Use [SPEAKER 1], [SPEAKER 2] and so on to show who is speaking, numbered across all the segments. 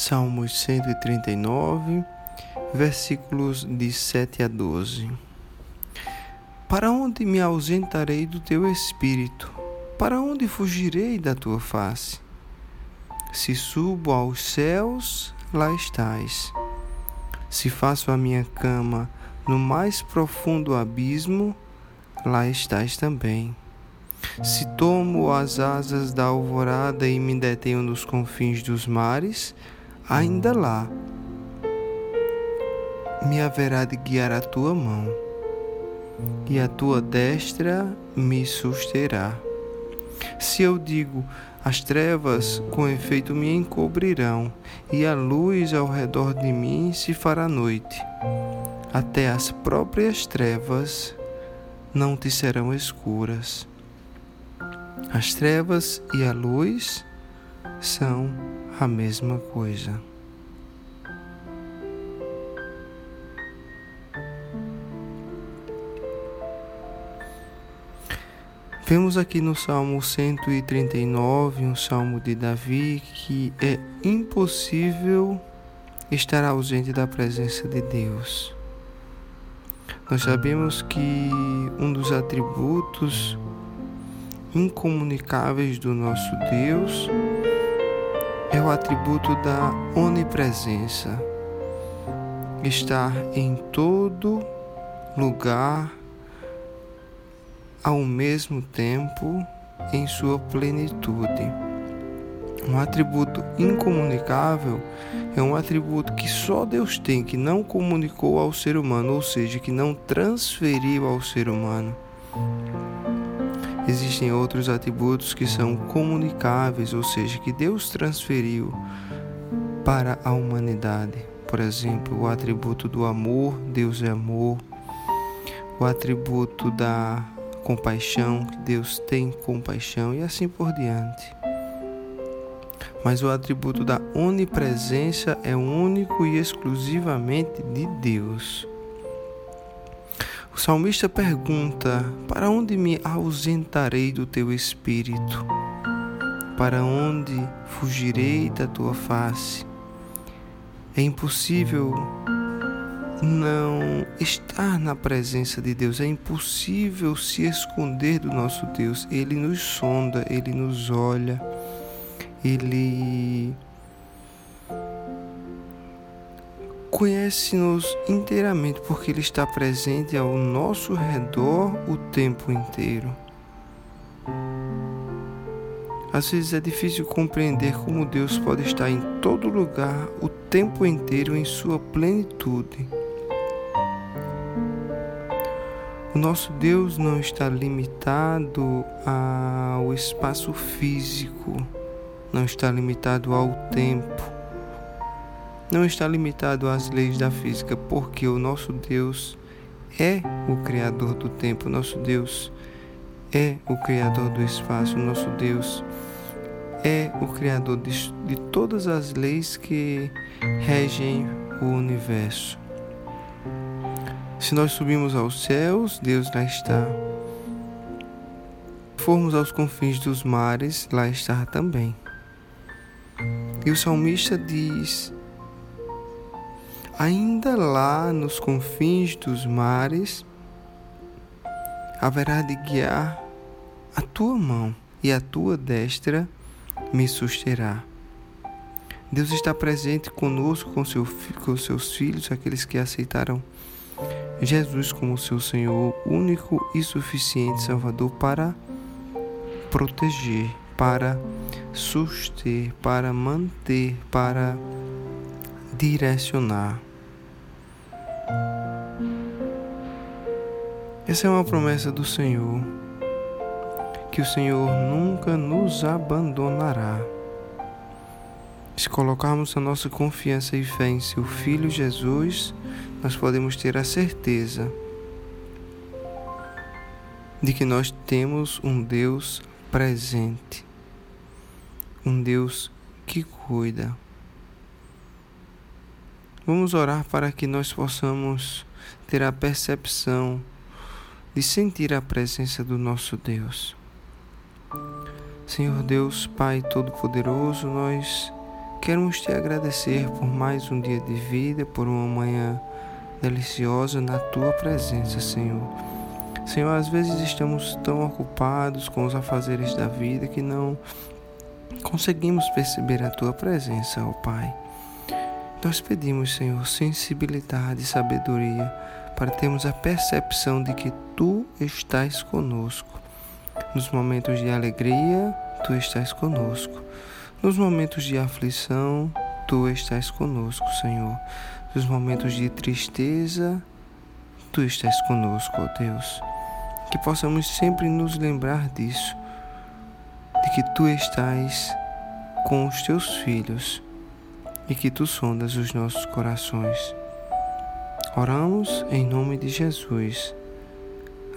[SPEAKER 1] Salmos 139, versículos de 7 a 12. Para onde me ausentarei do teu espírito? Para onde fugirei da tua face? Se subo aos céus, lá estás. Se faço a minha cama no mais profundo abismo, lá estás também. Se tomo as asas da alvorada e me detenho nos confins dos mares, ainda lá me haverá de guiar a tua mão, e a tua destra me susterá. Se eu digo, as trevas com efeito me encobrirão, e a luz ao redor de mim se fará noite, até as próprias trevas não te serão escuras. As trevas e a luz são a mesma coisa. Vemos aqui no Salmo 139, um salmo de Davi, que é impossível estar ausente da presença de Deus. Nós sabemos que um dos atributos incomunicáveis do nosso Deus é o atributo da onipresença. Estar em todo lugar ao mesmo tempo em sua plenitude. Um atributo incomunicável é um atributo que só Deus tem, que não comunicou ao ser humano, ou seja, que não transferiu ao ser humano. Existem outros atributos que são comunicáveis, ou seja, que Deus transferiu para a humanidade. Por exemplo, o atributo do amor, Deus é amor. O atributo da compaixão, que Deus tem compaixão e assim por diante. Mas o atributo da onipresença é único e exclusivamente de Deus. O salmista pergunta: Para onde me ausentarei do teu espírito? Para onde fugirei da tua face? É impossível não estar na presença de Deus, é impossível se esconder do nosso Deus. Ele nos sonda, ele nos olha, ele conhece-nos inteiramente porque Ele está presente ao nosso redor o tempo inteiro. Às vezes é difícil compreender como Deus pode estar em todo lugar o tempo inteiro em sua plenitude. O nosso Deus não está limitado ao espaço físico, não está limitado ao tempo não está limitado às leis da física, porque o nosso Deus é o Criador do tempo, nosso Deus é o Criador do espaço, nosso Deus é o Criador de, de todas as leis que regem o universo. Se nós subimos aos céus, Deus lá está. Formos aos confins dos mares, lá está também. E o salmista diz ainda lá nos confins dos mares, haverá de guiar a tua mão e a tua destra me susterá. Deus está presente conosco, com, seu, com seus filhos, aqueles que aceitaram Jesus como seu Senhor, único e suficiente Salvador para proteger, para suster, para manter, para direcionar. Essa é uma promessa do Senhor, que o Senhor nunca nos abandonará. Se colocarmos a nossa confiança e fé em seu Filho Jesus, nós podemos ter a certeza de que nós temos um Deus presente, um Deus que cuida. Vamos orar para que nós possamos ter a percepção de sentir a presença do nosso Deus. Senhor Deus, Pai Todo-Poderoso, nós Queremos te agradecer por mais um dia de vida, por uma manhã deliciosa na tua presença, Senhor. Senhor, às vezes estamos tão ocupados com os afazeres da vida que não conseguimos perceber a tua presença, ó Pai. Nós pedimos, Senhor, sensibilidade e sabedoria para termos a percepção de que tu estás conosco. Nos momentos de alegria, tu estás conosco. Nos momentos de aflição, tu estás conosco, Senhor. Nos momentos de tristeza, tu estás conosco, ó Deus. Que possamos sempre nos lembrar disso, de que tu estás com os teus filhos e que tu sondas os nossos corações. Oramos em nome de Jesus.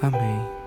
[SPEAKER 1] Amém.